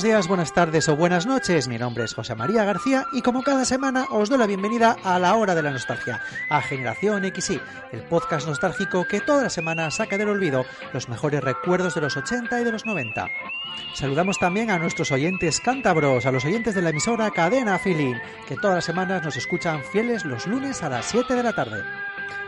Buenos días, buenas tardes o buenas noches. Mi nombre es José María García y como cada semana os doy la bienvenida a la hora de la nostalgia, a Generación XY, el podcast nostálgico que toda la semana saca del olvido los mejores recuerdos de los 80 y de los 90. Saludamos también a nuestros oyentes cántabros, a los oyentes de la emisora Cadena Feeling, que todas las semanas nos escuchan fieles los lunes a las 7 de la tarde.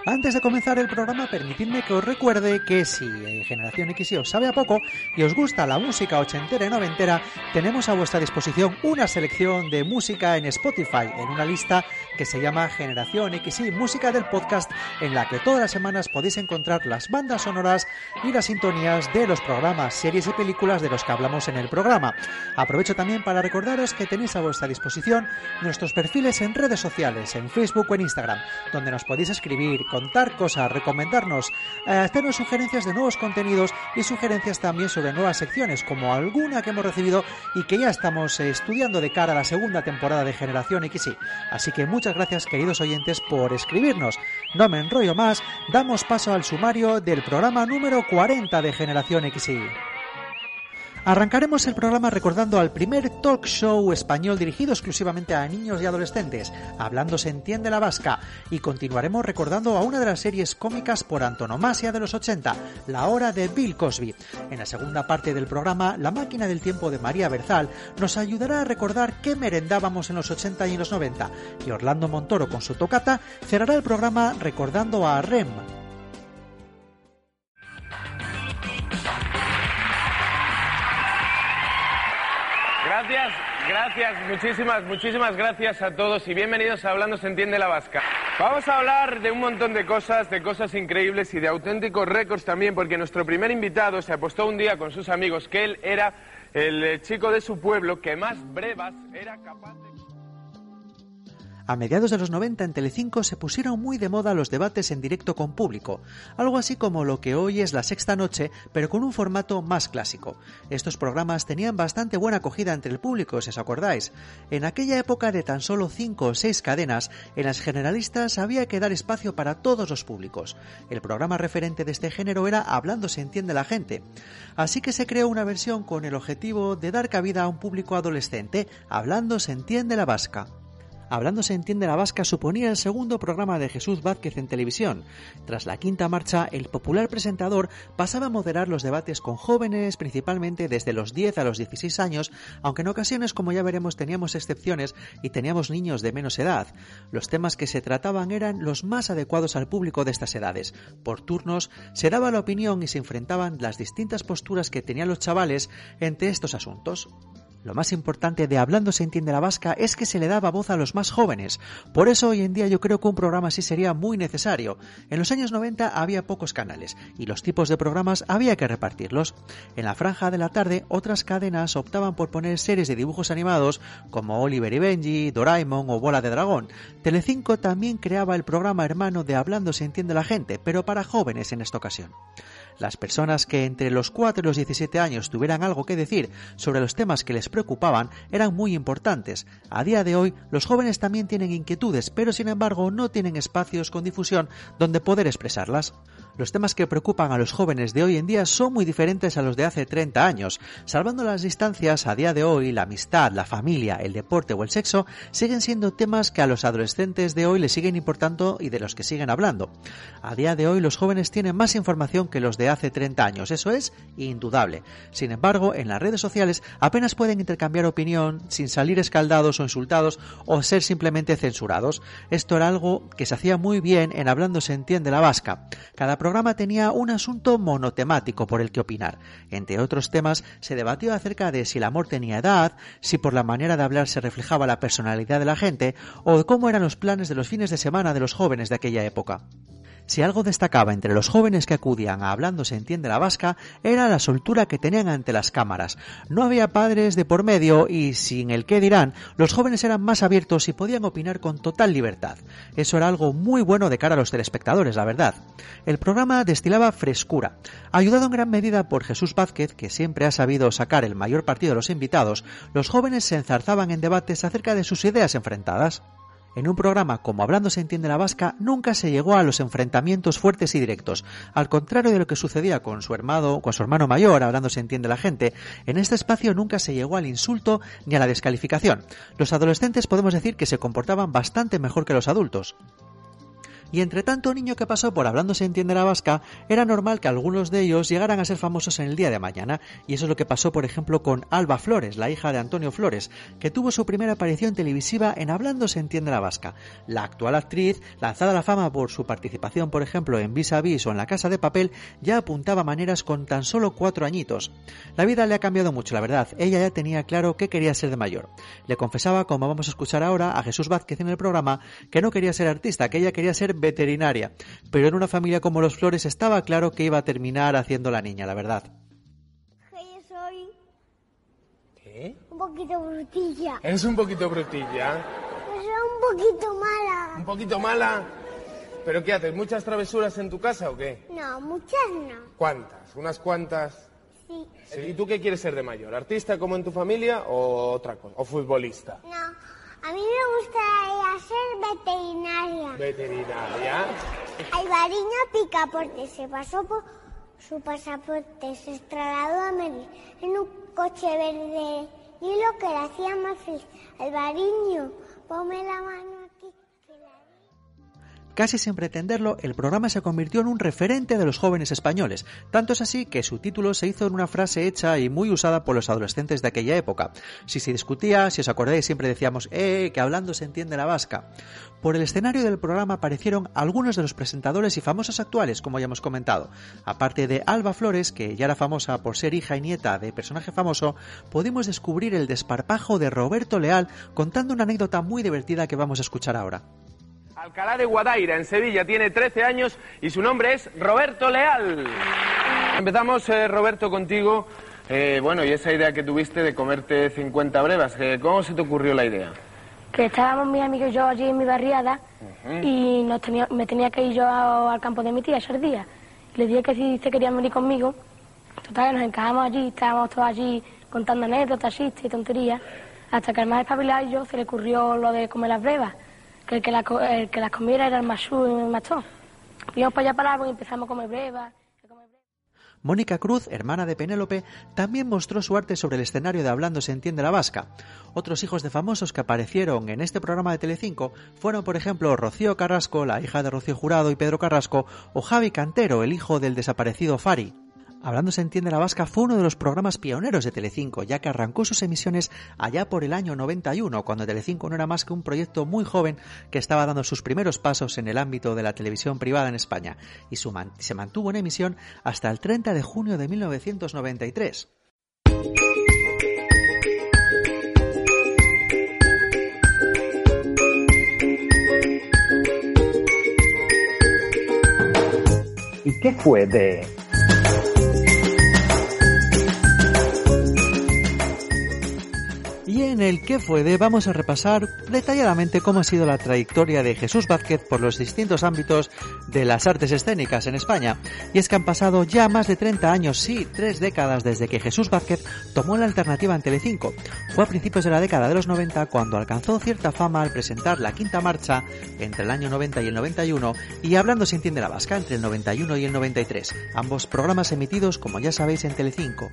Antes de comenzar el programa, permitidme que os recuerde que si Generación X os sabe a poco y os gusta la música ochentera y noventera, tenemos a vuestra disposición una selección de música en Spotify, en una lista que se llama Generación XY, música del podcast, en la que todas las semanas podéis encontrar las bandas sonoras y las sintonías de los programas, series y películas de los que hablamos en el programa. Aprovecho también para recordaros que tenéis a vuestra disposición nuestros perfiles en redes sociales, en Facebook o en Instagram, donde nos podéis escribir, contar cosas, recomendarnos, eh, hacernos sugerencias de nuevos contenidos y sugerencias también sobre nuevas secciones, como alguna que hemos recibido y que ya estamos estudiando de cara a la segunda temporada de Generación XY. Así que muchas gracias, queridos oyentes, por escribirnos. No me enrollo más, damos paso al sumario del programa número 40 de Generación XY. Arrancaremos el programa recordando al primer talk show español dirigido exclusivamente a niños y adolescentes, Hablando se entiende la vasca, y continuaremos recordando a una de las series cómicas por antonomasia de los 80, La hora de Bill Cosby. En la segunda parte del programa, La máquina del tiempo de María Berzal nos ayudará a recordar qué merendábamos en los 80 y en los 90, y Orlando Montoro con su tocata cerrará el programa recordando a Rem, Gracias, gracias, muchísimas, muchísimas gracias a todos y bienvenidos a Hablando se entiende la vasca. Vamos a hablar de un montón de cosas, de cosas increíbles y de auténticos récords también, porque nuestro primer invitado se apostó un día con sus amigos que él era el eh, chico de su pueblo que más brevas era capaz de... A mediados de los 90 en Telecinco se pusieron muy de moda los debates en directo con público, algo así como lo que hoy es la sexta noche, pero con un formato más clásico. Estos programas tenían bastante buena acogida entre el público, si os acordáis. En aquella época de tan solo cinco o seis cadenas, en las generalistas había que dar espacio para todos los públicos. El programa referente de este género era Hablando se entiende la gente. Así que se creó una versión con el objetivo de dar cabida a un público adolescente, Hablando se entiende la vasca. Hablando se entiende la vasca suponía el segundo programa de Jesús Vázquez en televisión. Tras la quinta marcha, el popular presentador pasaba a moderar los debates con jóvenes, principalmente desde los 10 a los 16 años, aunque en ocasiones, como ya veremos, teníamos excepciones y teníamos niños de menos edad. Los temas que se trataban eran los más adecuados al público de estas edades. Por turnos se daba la opinión y se enfrentaban las distintas posturas que tenían los chavales entre estos asuntos. Lo más importante de Hablando se entiende la vasca es que se le daba voz a los más jóvenes. Por eso hoy en día yo creo que un programa así sería muy necesario. En los años 90 había pocos canales y los tipos de programas había que repartirlos. En la franja de la tarde otras cadenas optaban por poner series de dibujos animados como Oliver y Benji, Doraemon o Bola de Dragón. Telecinco también creaba el programa hermano de Hablando se entiende la gente, pero para jóvenes en esta ocasión. Las personas que entre los 4 y los 17 años tuvieran algo que decir sobre los temas que les preocupaban eran muy importantes. A día de hoy, los jóvenes también tienen inquietudes, pero sin embargo no tienen espacios con difusión donde poder expresarlas. Los temas que preocupan a los jóvenes de hoy en día son muy diferentes a los de hace 30 años. Salvando las distancias, a día de hoy la amistad, la familia, el deporte o el sexo siguen siendo temas que a los adolescentes de hoy les siguen importando y de los que siguen hablando. A día de hoy los jóvenes tienen más información que los de hace 30 años, eso es indudable. Sin embargo, en las redes sociales apenas pueden intercambiar opinión sin salir escaldados o insultados o ser simplemente censurados. Esto era algo que se hacía muy bien en Hablando se entiende la vasca. Cada programa tenía un asunto monotemático por el que opinar. Entre otros temas, se debatió acerca de si el amor tenía edad, si por la manera de hablar se reflejaba la personalidad de la gente, o cómo eran los planes de los fines de semana de los jóvenes de aquella época. Si algo destacaba entre los jóvenes que acudían a Hablando se entiende la vasca, era la soltura que tenían ante las cámaras. No había padres de por medio y, sin el qué dirán, los jóvenes eran más abiertos y podían opinar con total libertad. Eso era algo muy bueno de cara a los telespectadores, la verdad. El programa destilaba frescura. Ayudado en gran medida por Jesús Vázquez, que siempre ha sabido sacar el mayor partido de los invitados, los jóvenes se enzarzaban en debates acerca de sus ideas enfrentadas. En un programa como Hablando se entiende la vasca nunca se llegó a los enfrentamientos fuertes y directos. Al contrario de lo que sucedía con su hermano, con su hermano mayor, Hablando se entiende la gente, en este espacio nunca se llegó al insulto ni a la descalificación. Los adolescentes podemos decir que se comportaban bastante mejor que los adultos. Y entre tanto niño que pasó por hablando se entiende la vasca, era normal que algunos de ellos llegaran a ser famosos en el día de mañana, y eso es lo que pasó por ejemplo con Alba Flores, la hija de Antonio Flores, que tuvo su primera aparición televisiva en Hablando se entiende la vasca. La actual actriz, lanzada a la fama por su participación por ejemplo en Vis a Vis o en La Casa de Papel, ya apuntaba maneras con tan solo cuatro añitos. La vida le ha cambiado mucho, la verdad, ella ya tenía claro que quería ser de mayor. Le confesaba, como vamos a escuchar ahora, a Jesús Vázquez en el programa, que no quería ser artista, que ella quería ser veterinaria, pero en una familia como los Flores estaba claro que iba a terminar haciendo la niña, la verdad. Yo soy ¿Qué? un poquito brutilla. Eres un poquito brutilla, Soy un poquito mala. un poquito mala. ¿Pero qué haces? ¿Muchas travesuras en tu casa o qué? No, muchas no. ¿Cuántas? ¿Unas cuantas? Sí. Sí, ¿Y tú qué quieres ser de mayor? ¿Artista como en tu familia o otra cosa? ¿O futbolista? No. A mí me gustaría ser veterinaria. ¿Veterinaria? Alvariño Picaporte se pasó por su pasaporte, se trasladó a Madrid en un coche verde y lo que le hacía más feliz. Alvariño, ponme la mano Casi sin pretenderlo, el programa se convirtió en un referente de los jóvenes españoles. Tanto es así que su título se hizo en una frase hecha y muy usada por los adolescentes de aquella época. Si se discutía, si os acordáis, siempre decíamos, ¡eh! que hablando se entiende la vasca. Por el escenario del programa aparecieron algunos de los presentadores y famosos actuales, como ya hemos comentado. Aparte de Alba Flores, que ya era famosa por ser hija y nieta de personaje famoso, pudimos descubrir el desparpajo de Roberto Leal contando una anécdota muy divertida que vamos a escuchar ahora. Alcalá de Guadaira, en Sevilla, tiene 13 años y su nombre es Roberto Leal. Empezamos, eh, Roberto, contigo. Eh, bueno, y esa idea que tuviste de comerte 50 brevas, eh, ¿cómo se te ocurrió la idea? que estábamos mis amigos y yo allí en mi barriada y nos tenía, me tenía que ir yo a- al campo de mi tía esos días. Le dije que si se querían venir conmigo, total nos encajamos allí, estábamos todos allí contando anécdotas, chistes y tonterías, hasta que al más espabilado yo se le ocurrió lo de comer las brevas, que el que, las comiera era el masú y el machón. Fuimos para allá para algo y empezamos a comer brevas. Mónica Cruz, hermana de Penélope, también mostró su arte sobre el escenario de Hablando se entiende la vasca. Otros hijos de famosos que aparecieron en este programa de Telecinco fueron, por ejemplo, Rocío Carrasco, la hija de Rocío Jurado y Pedro Carrasco, o Javi Cantero, el hijo del desaparecido Fari. Hablando se entiende la vasca fue uno de los programas pioneros de Telecinco, ya que arrancó sus emisiones allá por el año 91, cuando Telecinco no era más que un proyecto muy joven que estaba dando sus primeros pasos en el ámbito de la televisión privada en España, y se mantuvo en emisión hasta el 30 de junio de 1993. ¿Y qué fue de Y en el que fue de vamos a repasar detalladamente cómo ha sido la trayectoria de Jesús Vázquez por los distintos ámbitos de las artes escénicas en España. Y es que han pasado ya más de 30 años, sí, tres décadas desde que Jesús Vázquez tomó la alternativa en Telecinco. Fue a principios de la década de los 90 cuando alcanzó cierta fama al presentar la quinta marcha entre el año 90 y el 91 y Hablando se entiende la vasca entre el 91 y el 93, ambos programas emitidos como ya sabéis en Telecinco.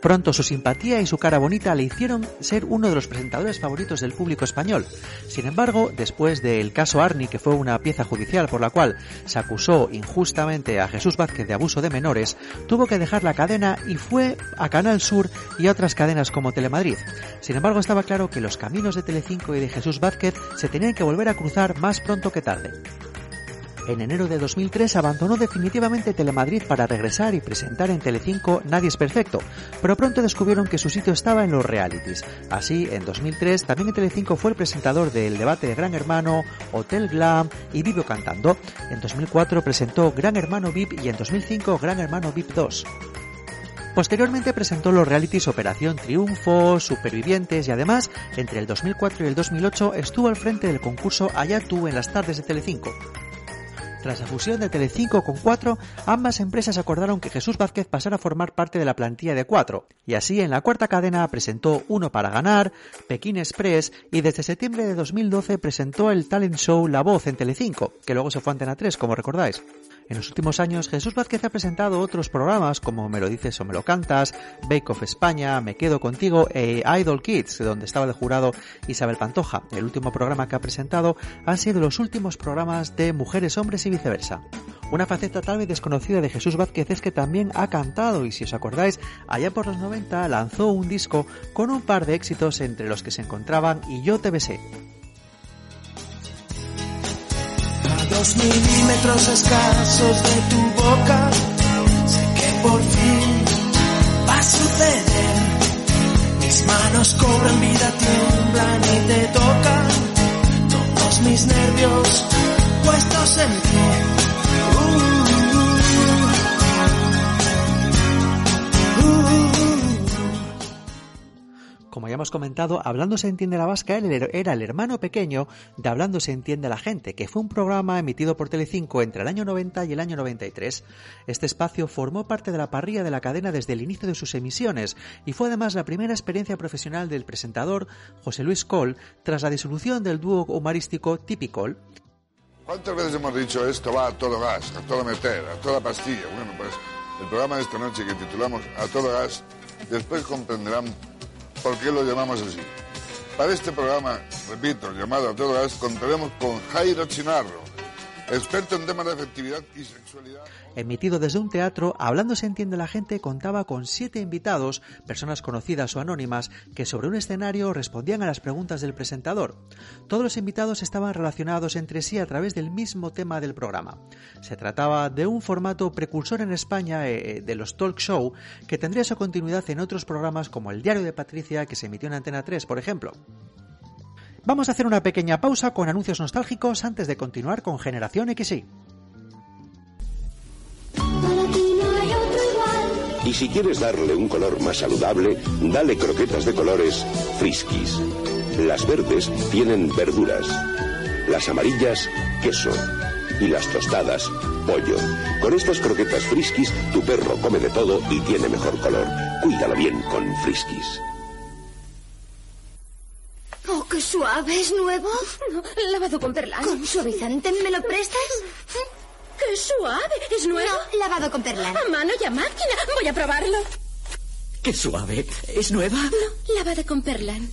Pronto su simpatía y su cara bonita le hicieron ser uno de los presentadores favoritos del público español. Sin embargo, después del caso Arni, que fue una pieza judicial por la cual se acusó injustamente a Jesús Vázquez de abuso de menores, tuvo que dejar la cadena y fue a Canal Sur y a otras cadenas como Telemadrid. Sin embargo, estaba claro que los caminos de Telecinco y de Jesús Vázquez se tenían que volver a cruzar más pronto que tarde. En enero de 2003 abandonó definitivamente Telemadrid para regresar y presentar en Telecinco Nadie es perfecto, pero pronto descubrieron que su sitio estaba en los realities. Así, en 2003 también en Telecinco fue el presentador del debate de Gran Hermano, Hotel Glam y Vivo Cantando. En 2004 presentó Gran Hermano VIP y en 2005 Gran Hermano VIP 2. Posteriormente presentó los realities Operación Triunfo, Supervivientes y además, entre el 2004 y el 2008 estuvo al frente del concurso Allá tú en las tardes de Telecinco. Tras la fusión de Telecinco con Cuatro, ambas empresas acordaron que Jesús Vázquez pasara a formar parte de la plantilla de Cuatro, y así en la cuarta cadena presentó Uno para ganar, Pekín Express y desde septiembre de 2012 presentó el talent show La Voz en Telecinco, que luego se fue a Antena 3, como recordáis. En los últimos años, Jesús Vázquez ha presentado otros programas como Me lo dices o me lo cantas, Bake Off España, Me quedo contigo e Idol Kids, donde estaba de jurado Isabel Pantoja. El último programa que ha presentado han sido los últimos programas de Mujeres, Hombres y viceversa. Una faceta tal vez desconocida de Jesús Vázquez es que también ha cantado y si os acordáis, allá por los 90 lanzó un disco con un par de éxitos entre los que se encontraban Y yo te besé. Dos milímetros escasos de tu boca, sé que por fin va a suceder. Mis manos cobran vida, tiemblan y te tocan. Todos mis nervios puestos en pie. Como ya hemos comentado, Hablando se entiende la vasca era el hermano pequeño de Hablando se entiende la gente, que fue un programa emitido por Telecinco entre el año 90 y el año 93. Este espacio formó parte de la parrilla de la cadena desde el inicio de sus emisiones y fue además la primera experiencia profesional del presentador José Luis Col tras la disolución del dúo humorístico Tipicol. ¿Cuántas veces hemos dicho esto va a todo gas, a todo meter, a toda pastilla? Bueno, pues el programa de esta noche que titulamos A todo gas, después comprenderán por qué lo llamamos así. Para este programa, repito, llamado A todo contaremos con Jairo Chinarro, experto en temas de afectividad y sexualidad. Emitido desde un teatro, Hablando se entiende la gente contaba con siete invitados, personas conocidas o anónimas, que sobre un escenario respondían a las preguntas del presentador. Todos los invitados estaban relacionados entre sí a través del mismo tema del programa. Se trataba de un formato precursor en España eh, de los talk show que tendría su continuidad en otros programas como El Diario de Patricia que se emitió en Antena 3, por ejemplo. Vamos a hacer una pequeña pausa con anuncios nostálgicos antes de continuar con Generación XY. Y si quieres darle un color más saludable, dale croquetas de colores Friskies. Las verdes tienen verduras, las amarillas queso y las tostadas pollo. Con estas croquetas Friskies, tu perro come de todo y tiene mejor color. Cuídalo bien con Friskies. Oh, qué suave, ¿es nuevo? No, lavado con perlán. ¿Con suavizante me lo prestas? ¡Qué suave! ¿Es nuevo? No, lavado con perlán. A mano y a máquina. Voy a probarlo. ¡Qué suave! ¿Es nueva? No, lavado con perlán.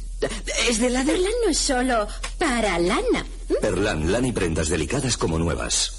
¿Es de lana? Perlán no es solo para lana. Perlán, lana y prendas delicadas como nuevas.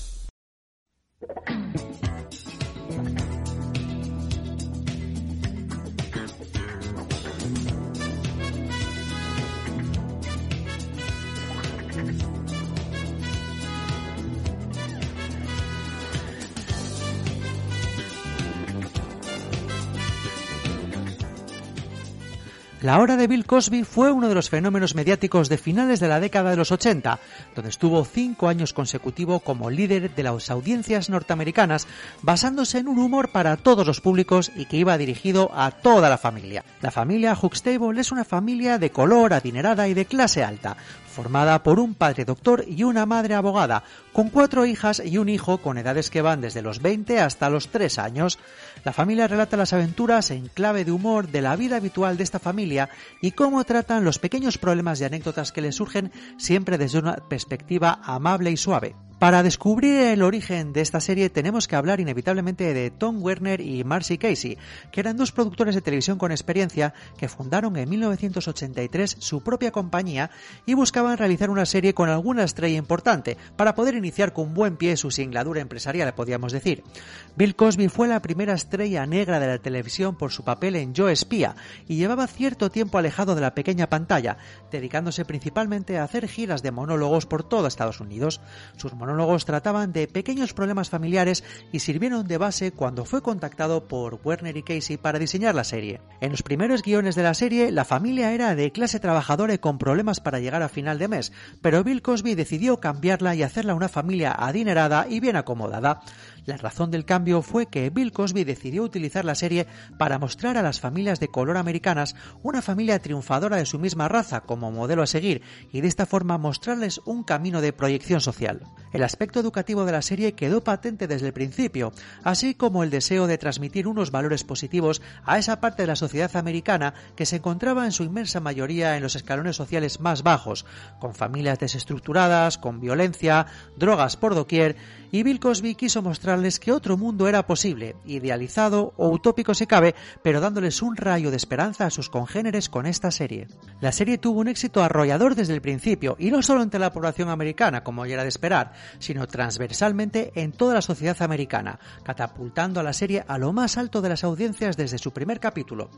La hora de Bill Cosby fue uno de los fenómenos mediáticos de finales de la década de los 80, donde estuvo cinco años consecutivos como líder de las audiencias norteamericanas, basándose en un humor para todos los públicos y que iba dirigido a toda la familia. La familia Huxtable es una familia de color, adinerada y de clase alta, formada por un padre doctor y una madre abogada, con cuatro hijas y un hijo con edades que van desde los 20 hasta los 3 años. La familia relata las aventuras en clave de humor de la vida habitual de esta familia y cómo tratan los pequeños problemas y anécdotas que les surgen siempre desde una perspectiva amable y suave. Para descubrir el origen de esta serie tenemos que hablar inevitablemente de Tom Werner y Marcy Casey, que eran dos productores de televisión con experiencia que fundaron en 1983 su propia compañía y buscaban realizar una serie con alguna estrella importante para poder iniciar con buen pie su singladura empresarial, podríamos decir. Bill Cosby fue la primera estrella negra de la televisión por su papel en Yo Espía y llevaba cierto tiempo alejado de la pequeña pantalla, dedicándose principalmente a hacer giras de monólogos por todo Estados Unidos. Trataban de pequeños problemas familiares y sirvieron de base cuando fue contactado por Werner y Casey para diseñar la serie. En los primeros guiones de la serie, la familia era de clase trabajadora y con problemas para llegar a final de mes, pero Bill Cosby decidió cambiarla y hacerla una familia adinerada y bien acomodada. La razón del cambio fue que Bill Cosby decidió utilizar la serie para mostrar a las familias de color americanas una familia triunfadora de su misma raza como modelo a seguir y de esta forma mostrarles un camino de proyección social. El aspecto educativo de la serie quedó patente desde el principio, así como el deseo de transmitir unos valores positivos a esa parte de la sociedad americana que se encontraba en su inmensa mayoría en los escalones sociales más bajos, con familias desestructuradas, con violencia, drogas por doquier, y Bill Cosby quiso mostrarles que otro mundo era posible, idealizado o utópico si cabe, pero dándoles un rayo de esperanza a sus congéneres con esta serie. La serie tuvo un éxito arrollador desde el principio, y no solo entre la población americana, como ya era de esperar, sino transversalmente en toda la sociedad americana, catapultando a la serie a lo más alto de las audiencias desde su primer capítulo.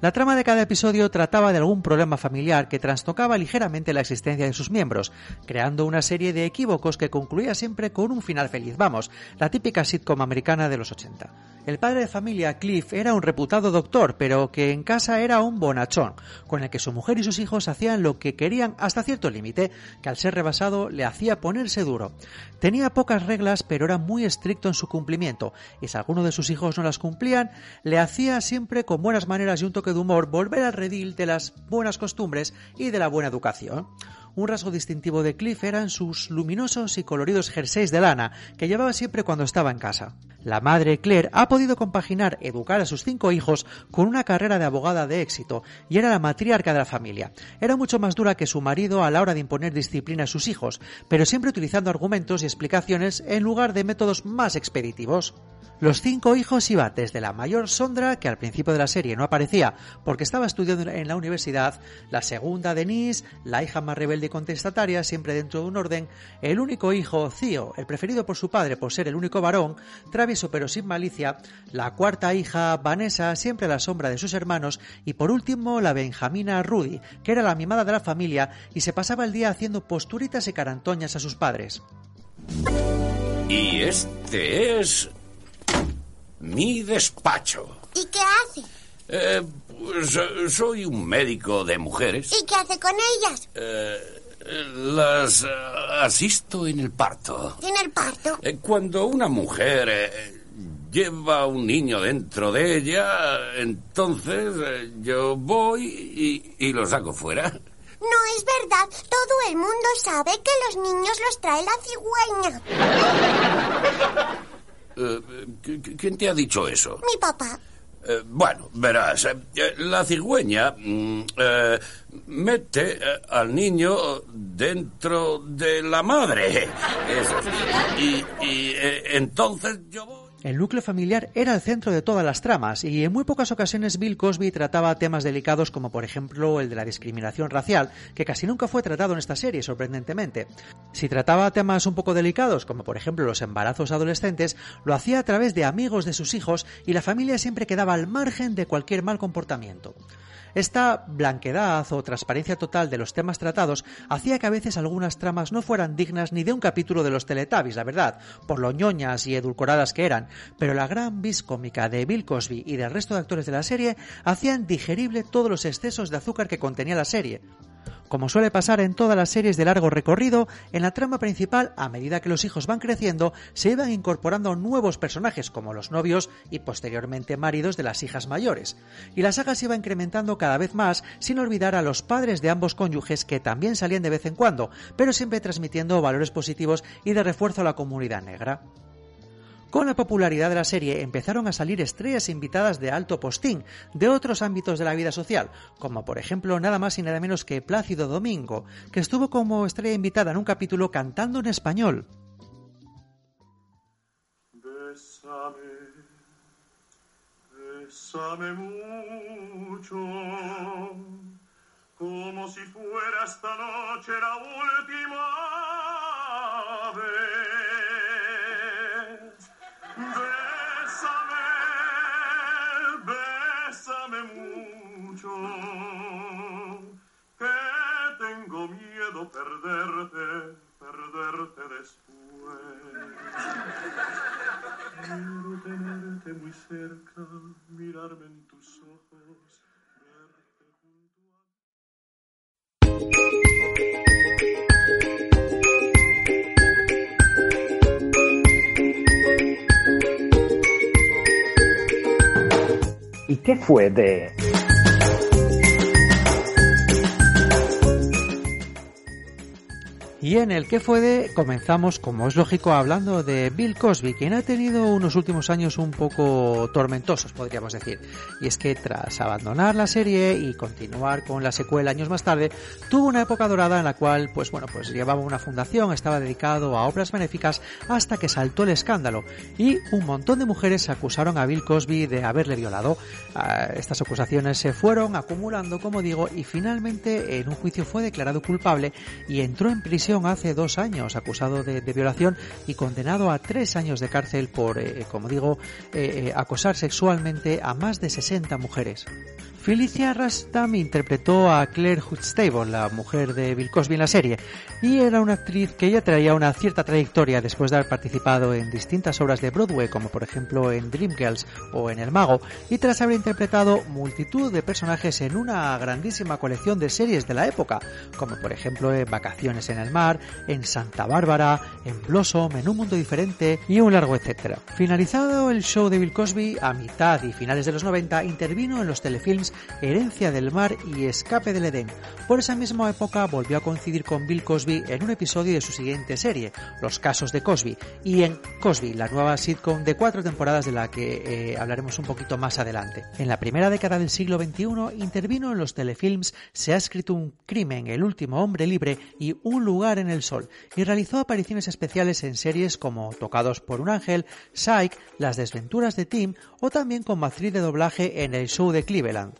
La trama de cada episodio trataba de algún problema familiar que trastocaba ligeramente la existencia de sus miembros, creando una serie de equívocos que concluía siempre con un final feliz. Vamos, la típica sitcom americana de los 80. El padre de familia, Cliff, era un reputado doctor, pero que en casa era un bonachón, con el que su mujer y sus hijos hacían lo que querían hasta cierto límite, que al ser rebasado le hacía ponerse duro. Tenía pocas reglas, pero era muy estricto en su cumplimiento, y si alguno de sus hijos no las cumplían, le hacía siempre con buenas maneras y un toque de humor volver al redil de las buenas costumbres y de la buena educación. Un rasgo distintivo de Cliff eran sus luminosos y coloridos jerseys de lana que llevaba siempre cuando estaba en casa. La madre Claire ha podido compaginar educar a sus cinco hijos con una carrera de abogada de éxito y era la matriarca de la familia. Era mucho más dura que su marido a la hora de imponer disciplina a sus hijos, pero siempre utilizando argumentos y explicaciones en lugar de métodos más expeditivos. Los cinco hijos iban desde la mayor Sondra, que al principio de la serie no aparecía porque estaba estudiando en la universidad, la segunda Denise, la hija más rebelde y contestataria, siempre dentro de un orden, el único hijo Theo, el preferido por su padre por ser el único varón, travieso pero sin malicia, la cuarta hija Vanessa, siempre a la sombra de sus hermanos, y por último la Benjamina Rudy, que era la mimada de la familia y se pasaba el día haciendo posturitas y carantoñas a sus padres. Y este es mi despacho. ¿Y qué hace? Eh, pues eh, soy un médico de mujeres. ¿Y qué hace con ellas? Eh, las eh, asisto en el parto. ¿En el parto? Eh, Cuando una mujer lleva un niño dentro de ella, entonces eh, yo voy y, y lo saco fuera. No es verdad. Todo el mundo sabe que los niños los trae la cigüeña. Eh, ¿qui- qui- ¿Quién te ha dicho eso? Mi papá. Eh, bueno, verás, eh, eh, la cigüeña mm, eh, mete eh, al niño dentro de la madre. Eso. Y, y, eh, entonces yo voy... El núcleo familiar era el centro de todas las tramas y en muy pocas ocasiones Bill Cosby trataba temas delicados como por ejemplo el de la discriminación racial, que casi nunca fue tratado en esta serie, sorprendentemente. Si trataba temas un poco delicados como por ejemplo los embarazos adolescentes, lo hacía a través de amigos de sus hijos y la familia siempre quedaba al margen de cualquier mal comportamiento. Esta blanquedad o transparencia total de los temas tratados hacía que a veces algunas tramas no fueran dignas ni de un capítulo de los Teletubbies, la verdad, por lo ñoñas y edulcoradas que eran, pero la gran vis cómica de Bill Cosby y del resto de actores de la serie hacían digerible todos los excesos de azúcar que contenía la serie. Como suele pasar en todas las series de largo recorrido, en la trama principal, a medida que los hijos van creciendo, se iban incorporando nuevos personajes como los novios y posteriormente maridos de las hijas mayores. Y la saga se iba incrementando cada vez más, sin olvidar a los padres de ambos cónyuges que también salían de vez en cuando, pero siempre transmitiendo valores positivos y de refuerzo a la comunidad negra. Con la popularidad de la serie empezaron a salir estrellas invitadas de alto postín de otros ámbitos de la vida social, como por ejemplo nada más y nada menos que Plácido Domingo, que estuvo como estrella invitada en un capítulo cantando en español. Bésame, bésame mucho, como si fuera esta noche la última. Bésame, bésame mucho, que tengo miedo perderte, perderte después. Quiero tenerte muy cerca, mirarme en tus ojos, verte junto a ¿Y qué fue de... Y en el que fue de comenzamos, como es lógico, hablando de Bill Cosby, quien ha tenido unos últimos años un poco tormentosos, podríamos decir. Y es que tras abandonar la serie y continuar con la secuela años más tarde, tuvo una época dorada en la cual, pues bueno, pues llevaba una fundación, estaba dedicado a obras benéficas hasta que saltó el escándalo y un montón de mujeres acusaron a Bill Cosby de haberle violado. Ah, estas acusaciones se fueron acumulando, como digo, y finalmente en un juicio fue declarado culpable y entró en hace dos años acusado de, de violación y condenado a tres años de cárcel por, eh, como digo, eh, eh, acosar sexualmente a más de 60 mujeres. Felicia Rastam interpretó a Claire Huxtable, la mujer de Bill Cosby en la serie, y era una actriz que ya traía una cierta trayectoria después de haber participado en distintas obras de Broadway, como por ejemplo en Dreamgirls o en El Mago, y tras haber interpretado multitud de personajes en una grandísima colección de series de la época, como por ejemplo en Vacaciones en el Mar, en Santa Bárbara, en Blossom, en Un Mundo Diferente y un largo etcétera. Finalizado el show de Bill Cosby, a mitad y finales de los 90 intervino en los telefilms Herencia del Mar y Escape del Edén. Por esa misma época volvió a coincidir con Bill Cosby en un episodio de su siguiente serie, Los Casos de Cosby, y en Cosby, la nueva sitcom de cuatro temporadas de la que eh, hablaremos un poquito más adelante. En la primera década del siglo XXI intervino en los telefilms Se ha escrito un crimen, El último hombre libre y Un lugar en el sol, y realizó apariciones especiales en series como Tocados por un ángel, Psych, Las desventuras de Tim o también como actriz de doblaje en el show de Cleveland.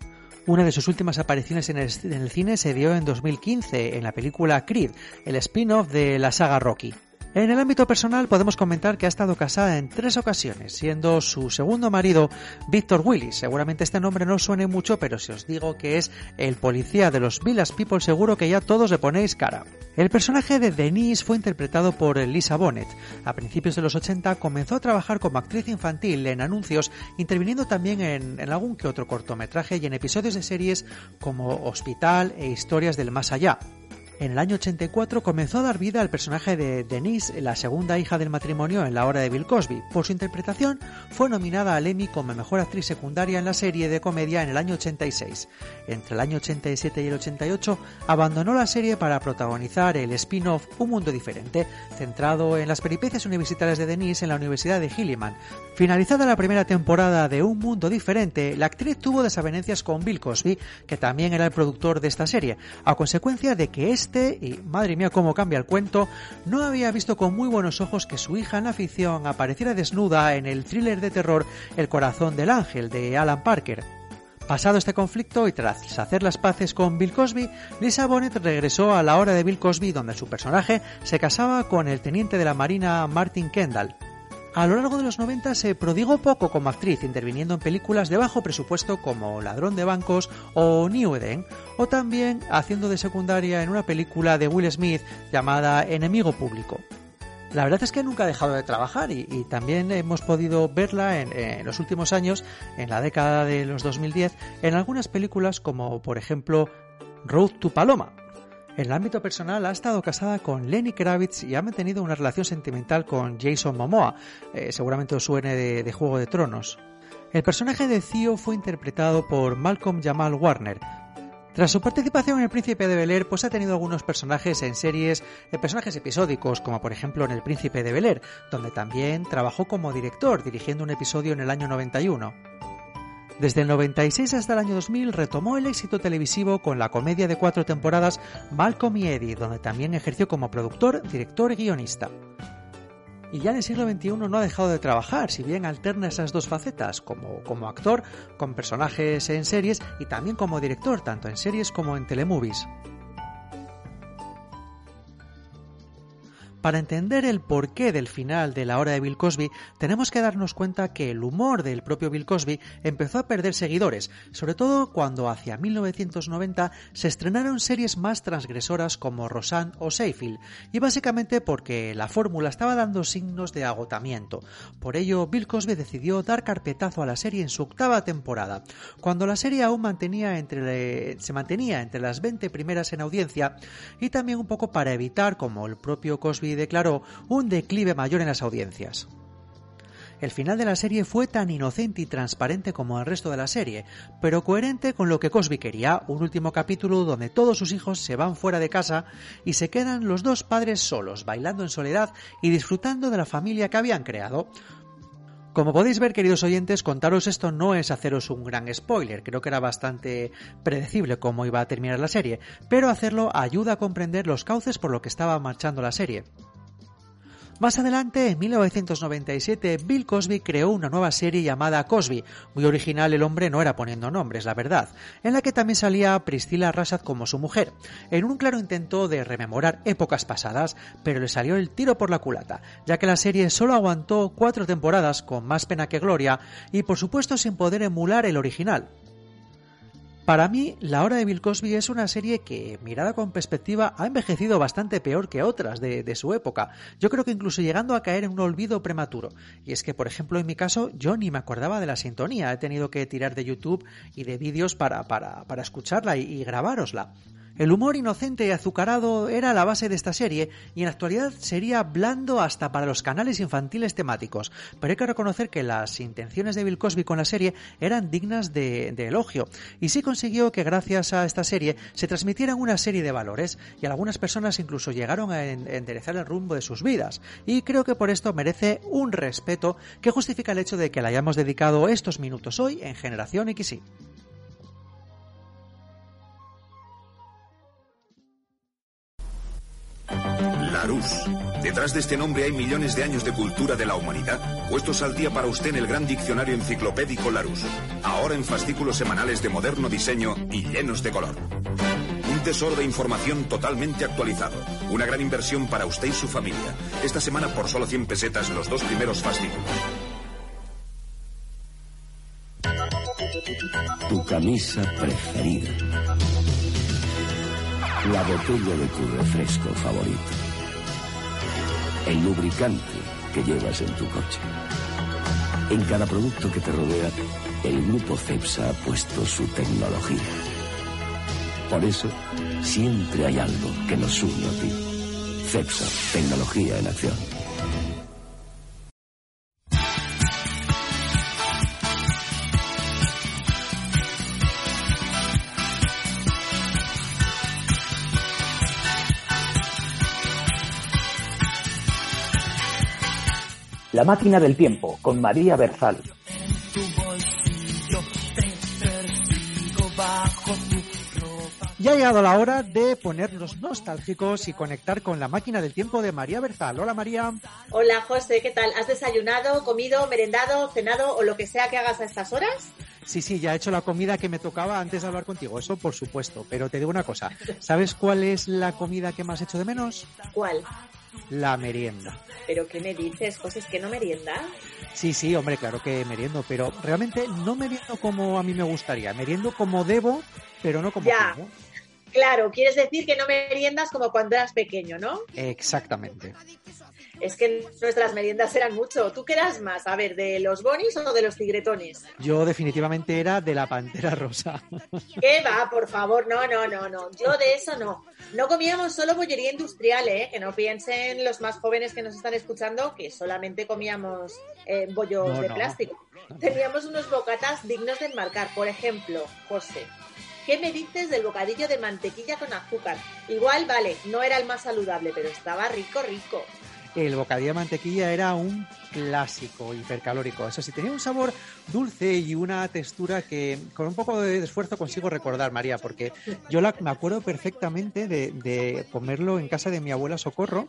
Una de sus últimas apariciones en el, cine se dio en 2015 en la película Creed, el spin-off de la saga Rocky. En el ámbito personal podemos comentar que ha estado casada en tres ocasiones, siendo su segundo marido Victor Willis. Seguramente este nombre no suene mucho, pero si os digo que es el policía de los Villas People seguro que ya todos le ponéis cara. El personaje de Denise fue interpretado por Lisa Bonet. A principios de los 80 comenzó a trabajar como actriz infantil en anuncios, interviniendo también en, en algún que otro cortometraje y en episodios de series como Hospital e Historias del Más Allá. En el año 84 comenzó a dar vida al personaje de Denise, la segunda hija del matrimonio en la hora de Bill Cosby. Por su interpretación fue nominada al Emmy como mejor actriz secundaria en la serie de comedia en el año 86. Entre el año 87 y el 88 abandonó la serie para protagonizar el spin-off Un Mundo Diferente, centrado en las peripecias universitarias de Denise en la Universidad de Gilliman. Finalizada la primera temporada de Un Mundo Diferente, la actriz tuvo desavenencias con Bill Cosby, que también era el productor de esta serie, a consecuencia de que este y madre mía cómo cambia el cuento, no había visto con muy buenos ojos que su hija en la ficción apareciera desnuda en el thriller de terror El corazón del ángel de Alan Parker. Pasado este conflicto y tras hacer las paces con Bill Cosby, Lisa Bonet regresó a la hora de Bill Cosby donde su personaje se casaba con el teniente de la Marina Martin Kendall. A lo largo de los 90 se prodigó poco como actriz, interviniendo en películas de bajo presupuesto como Ladrón de Bancos o New Eden, o también haciendo de secundaria en una película de Will Smith llamada Enemigo Público. La verdad es que nunca ha dejado de trabajar y, también hemos podido verla en, en, los últimos años, en la década de los 2010, en algunas películas como por ejemplo Road to Paloma, en el ámbito personal ha estado casada con Lenny Kravitz y ha mantenido una relación sentimental con Jason Momoa, eh, seguramente os suene de, Juego de Tronos. El personaje de Theo fue interpretado por Malcolm Jamal Warner. Tras su participación en El Príncipe de Bel Air, pues ha tenido algunos personajes en series, eh, personajes episódicos, como por ejemplo en El Príncipe de Bel Air, donde también trabajó como director, dirigiendo un episodio en el año 91. Desde el 96 hasta el año 2000 retomó el éxito televisivo con la comedia de cuatro temporadas Malcolm y Eddie, donde también ejerció como productor, director y guionista. Y ya en el siglo XXI no ha dejado de trabajar, si bien alterna esas dos facetas, como, como actor, con personajes en series y también como director, tanto en series como en telemovies. Para entender el porqué del final de la hora de Bill Cosby, tenemos que darnos cuenta que el humor del propio Bill Cosby empezó a perder seguidores, sobre todo cuando hacia 1990 se estrenaron series más transgresoras como Roseanne o Seinfeld, y básicamente porque la fórmula estaba dando signos de agotamiento. Por ello, Bill Cosby decidió dar carpetazo a la serie en su octava temporada, cuando la serie aún mantenía entre, se mantenía entre las 20 primeras en audiencia y también un poco para evitar, como el propio Cosby declaró, un declive mayor en las audiencias. El final de la serie fue tan inocente y transparente como el resto de la serie, pero coherente con lo que Cosby quería, un último capítulo donde todos sus hijos se van fuera de casa y se quedan los dos padres solos, bailando en soledad y disfrutando de la familia que habían creado. Como podéis ver, queridos oyentes, contaros esto no es haceros un gran spoiler, creo que era bastante predecible cómo iba a terminar la serie, pero hacerlo ayuda a comprender los cauces por lo que estaba marchando la serie. Más adelante, en 1997, Bill Cosby creó una nueva serie llamada Cosby. Muy original el hombre no era poniendo nombres, la verdad, en la que también salía Priscilla Rashad como su mujer, en un claro intento de rememorar épocas pasadas, pero le salió el tiro por la culata, ya que la serie solo aguantó cuatro temporadas con más pena que gloria y por supuesto sin poder emular el original. Para mí, La Hora de Bill Cosby es una serie que, mirada con perspectiva, ha envejecido bastante peor que otras de, su época. Yo creo que incluso llegando a caer en un olvido prematuro. Y es que, por ejemplo, en mi caso, yo ni me acordaba de la sintonía. He tenido que tirar de YouTube y de vídeos para, para, escucharla y, y grabárosla. El humor inocente y azucarado era la base de esta serie y en la actualidad sería blando hasta para los canales infantiles temáticos, pero hay que reconocer que las intenciones de Bill Cosby con la serie eran dignas de, elogio. Y sí consiguió que gracias a esta serie se transmitieran una serie de valores y algunas personas incluso llegaron a enderezar el rumbo de sus vidas. Y creo que por esto merece un respeto que justifica el hecho de que le hayamos dedicado estos minutos hoy en Generación XY. Larus. Detrás de este nombre hay millones de años de cultura de la humanidad, puestos al día para usted en el gran diccionario enciclopédico Larus. Ahora en fascículos semanales de moderno diseño y llenos de color. Un tesoro de información totalmente actualizado. Una gran inversión para usted y su familia. Esta semana por solo 100 pesetas los dos primeros fascículos. Tu camisa preferida. La botella de tu refresco favorito. El lubricante que llevas en tu coche. En cada producto que te rodea, el grupo CEPSA ha puesto su tecnología. Por eso, siempre hay algo que nos une a ti. CEPSA, tecnología en acción. La máquina del tiempo con María Berzal. Ya ha llegado la hora de ponernos nostálgicos y conectar con la máquina del tiempo de María Berzal. Hola María. Hola José, ¿qué tal? ¿Has desayunado, comido, merendado, cenado o lo que sea que hagas a estas horas? Sí, sí, ya he hecho la comida que me tocaba antes de hablar contigo, eso por supuesto. Pero te digo una cosa, ¿sabes cuál es la comida que más hecho de menos? ¿Cuál? La merienda. ¿Pero qué me dices, José? ¿Es que no merienda? Sí, sí, hombre, claro que meriendo, pero realmente no meriendo como a mí me gustaría. Meriendo como debo, pero no como ya. Claro, quieres decir que no meriendas como cuando eras pequeño, ¿no? Exactamente. Es que nuestras meriendas eran mucho. ¿Tú qué eras más? A ver, ¿de los bonis o de los tigretones? Yo definitivamente era de la pantera rosa. ¿Qué va? Por favor, no, no, no, no. Yo de eso no. No comíamos solo bollería industrial, ¿eh? Que no piensen los más jóvenes que nos están escuchando que solamente comíamos eh, bollos No, de no. plástico. Teníamos unos bocatas dignos de enmarcar. Por ejemplo, José, ¿qué me dices del bocadillo de mantequilla con azúcar? Igual, vale, no era el más saludable, pero estaba rico, rico. El bocadillo de mantequilla era un clásico hipercalórico. Eso sí, tenía un sabor dulce y una textura que con un poco de esfuerzo consigo recordar, María, porque yo la, me acuerdo perfectamente de, de comerlo en casa de mi abuela Socorro,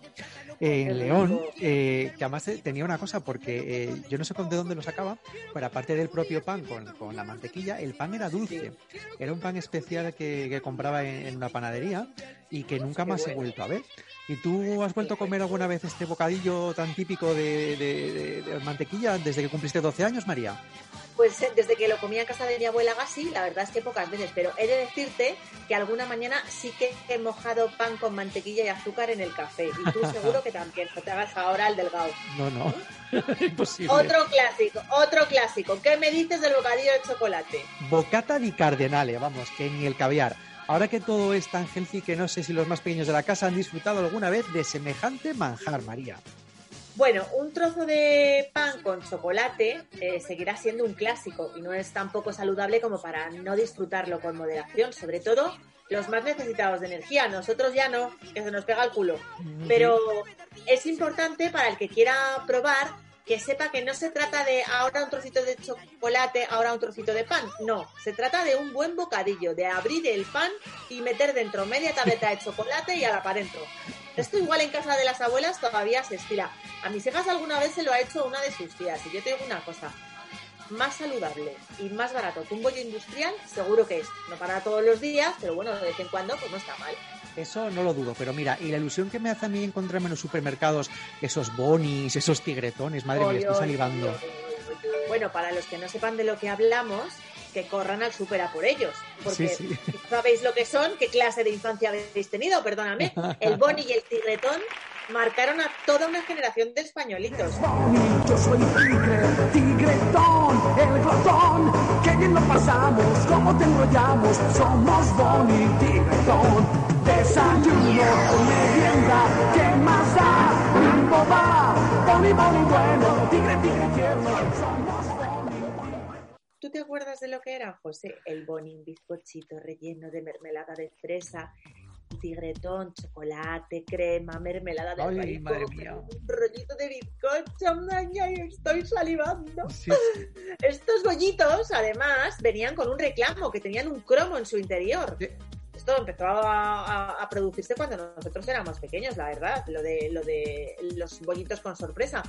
eh, en León, eh, que además eh, tenía una cosa, porque eh, yo no sé de dónde lo sacaba, pero aparte del propio pan con, con la mantequilla, el pan era dulce. Era un pan especial que, que compraba en, en una panadería y que nunca más he vuelto a ver. ¿Y tú has vuelto a comer alguna vez este bocadillo tan típico de, de- de- de mantequilla desde que cumpliste 12 años, María? Pues eh, desde que lo comía en casa de mi abuela Gasi, la verdad es que pocas veces, pero he de decirte que alguna mañana sí que he mojado pan con mantequilla y azúcar en el café. Y tú seguro que también, no te hagas ahora el delgado. No, no. Imposible. Otro clásico, otro clásico. ¿Qué me dices del bocadillo de chocolate? Bocata di cardenale, vamos, que ni el caviar. Ahora que todo es tan healthy que no sé si los más pequeños de la casa han disfrutado alguna vez de semejante manjar, María. Bueno, un trozo de pan con chocolate eh, seguirá siendo un clásico y no es tan poco saludable como para no disfrutarlo con moderación, sobre todo los más necesitados de energía. Nosotros ya no, que se nos pega el culo. Pero es importante para el que quiera probar que sepa que no se trata de ahora un trocito de chocolate, ahora un trocito de pan. No, se trata de un buen bocadillo, de abrir el pan y meter dentro media tableta de chocolate y a la para adentro. Esto igual en casa de las abuelas todavía se estila. A mis hijas alguna vez se lo ha hecho una de sus tías y yo te digo una cosa. Más saludable y más barato que un bollo industrial, seguro que es. No para todos los días, pero bueno, de vez en cuando pues no está mal. Eso no lo dudo, pero mira, y la ilusión que me hace a mí encontrarme en los supermercados esos bonis, esos tigretones, madre mía, Oy, estoy oy, salivando. oy, oy, oy. Bueno, para los que no sepan de lo que hablamos, que corran al súper a por ellos. Porque Sí, sí. sabéis lo que son, qué clase de infancia habéis tenido, perdóname. El boni y el tigretón marcaron a toda una generación de españolitos. Yo soy tigre, tigretón, el glotón, que bien lo pasamos, como te enrollamos, somos Bonnie Tigretón. Desayuno merienda, ¿qué más da? Bimbo va, Bonnie, Bonnie bueno, tigre, tigre tierno, ¿Tú te acuerdas de lo que era, José? El boni, un bizcochito relleno de mermelada de fresa, tigretón, chocolate, crema, mermelada de Ay, mía. un rollito de bizcocho, ay, estoy salivando. Sí, Estos bollitos, además, venían con un reclamo, que tenían un cromo en su interior. Esto empezó a, a- a producirse cuando nosotros éramos pequeños, la verdad, lo de, lo de los bollitos con sorpresa.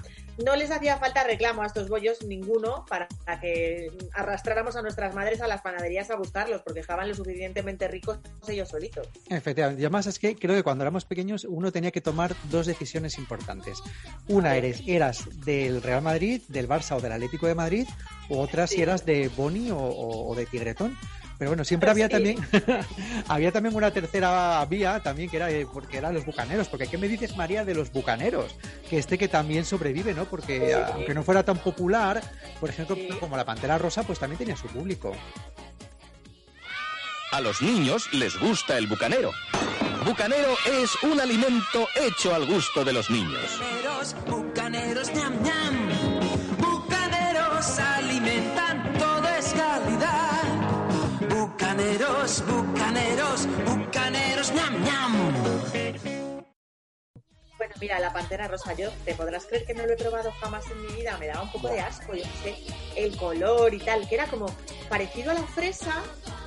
No les hacía falta reclamo a estos bollos, ninguno, para que arrastráramos a nuestras madres a las panaderías a buscarlos, porque estaban lo suficientemente ricos ellos solitos. Efectivamente. Y además es que creo que cuando éramos pequeños uno tenía que tomar dos decisiones importantes. Una eres, eras del Real Madrid, del Barça o del Atlético de Madrid, o otra si eras de Boni o, o- o de Tigretón. Pero bueno, siempre había Sí. también había también una tercera vía también que era eh, porque eran los bucaneros. Porque ¿qué me dices, María, de los bucaneros? Que este que también sobrevive, ¿no? Porque Sí. aunque no fuera tan popular, por ejemplo, Sí. como la Pantera Rosa, pues también tenía su público. A los niños les gusta el bucanero. Bucanero es un alimento hecho al gusto de los niños. Bucaneros, bucaneros, ñam, ñam. Bucaneros, bucaneros, bucaneros, ñam, ñam. Bueno, mira, la pantera rosa, yo te podrás creer que no lo he probado jamás en mi vida, me daba un poco de asco, yo qué sé, el color y tal, que era como parecido a la fresa,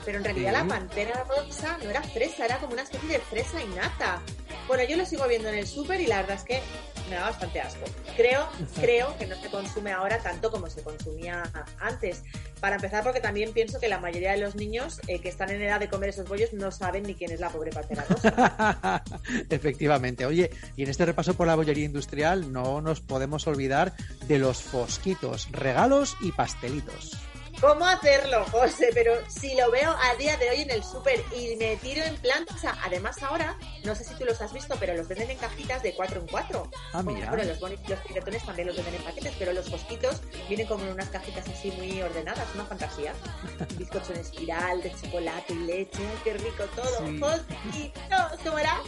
pero en realidad Sí. la pantera rosa no era fresa, era como una especie de fresa y nata. Bueno, yo lo sigo viendo en el súper y la verdad es que me da bastante asco. Creo, creo que no se consume ahora tanto como se consumía antes. Para empezar, porque también pienso que la mayoría de los niños eh, que están en edad de comer esos bollos no saben ni quién es la pobre pantera rosa. Efectivamente. Oye, y en este repaso por la bollería industrial no nos podemos olvidar de los fosquitos, regalos y pastelitos. ¿Cómo hacerlo, José? Pero si lo veo a día de hoy en el súper y me tiro en plancha. Además ahora, no sé si tú los has visto, pero los venden en cajitas de 4 en 4. Ah, mira. Bueno, los, los tiretones también los venden en paquetes, pero los fosquitos vienen como en unas cajitas así muy ordenadas, una fantasía. Bizcocho en espiral, de chocolate y leche, ¡ay, qué rico todo. Sí. Fosquitos, ¿cómo era?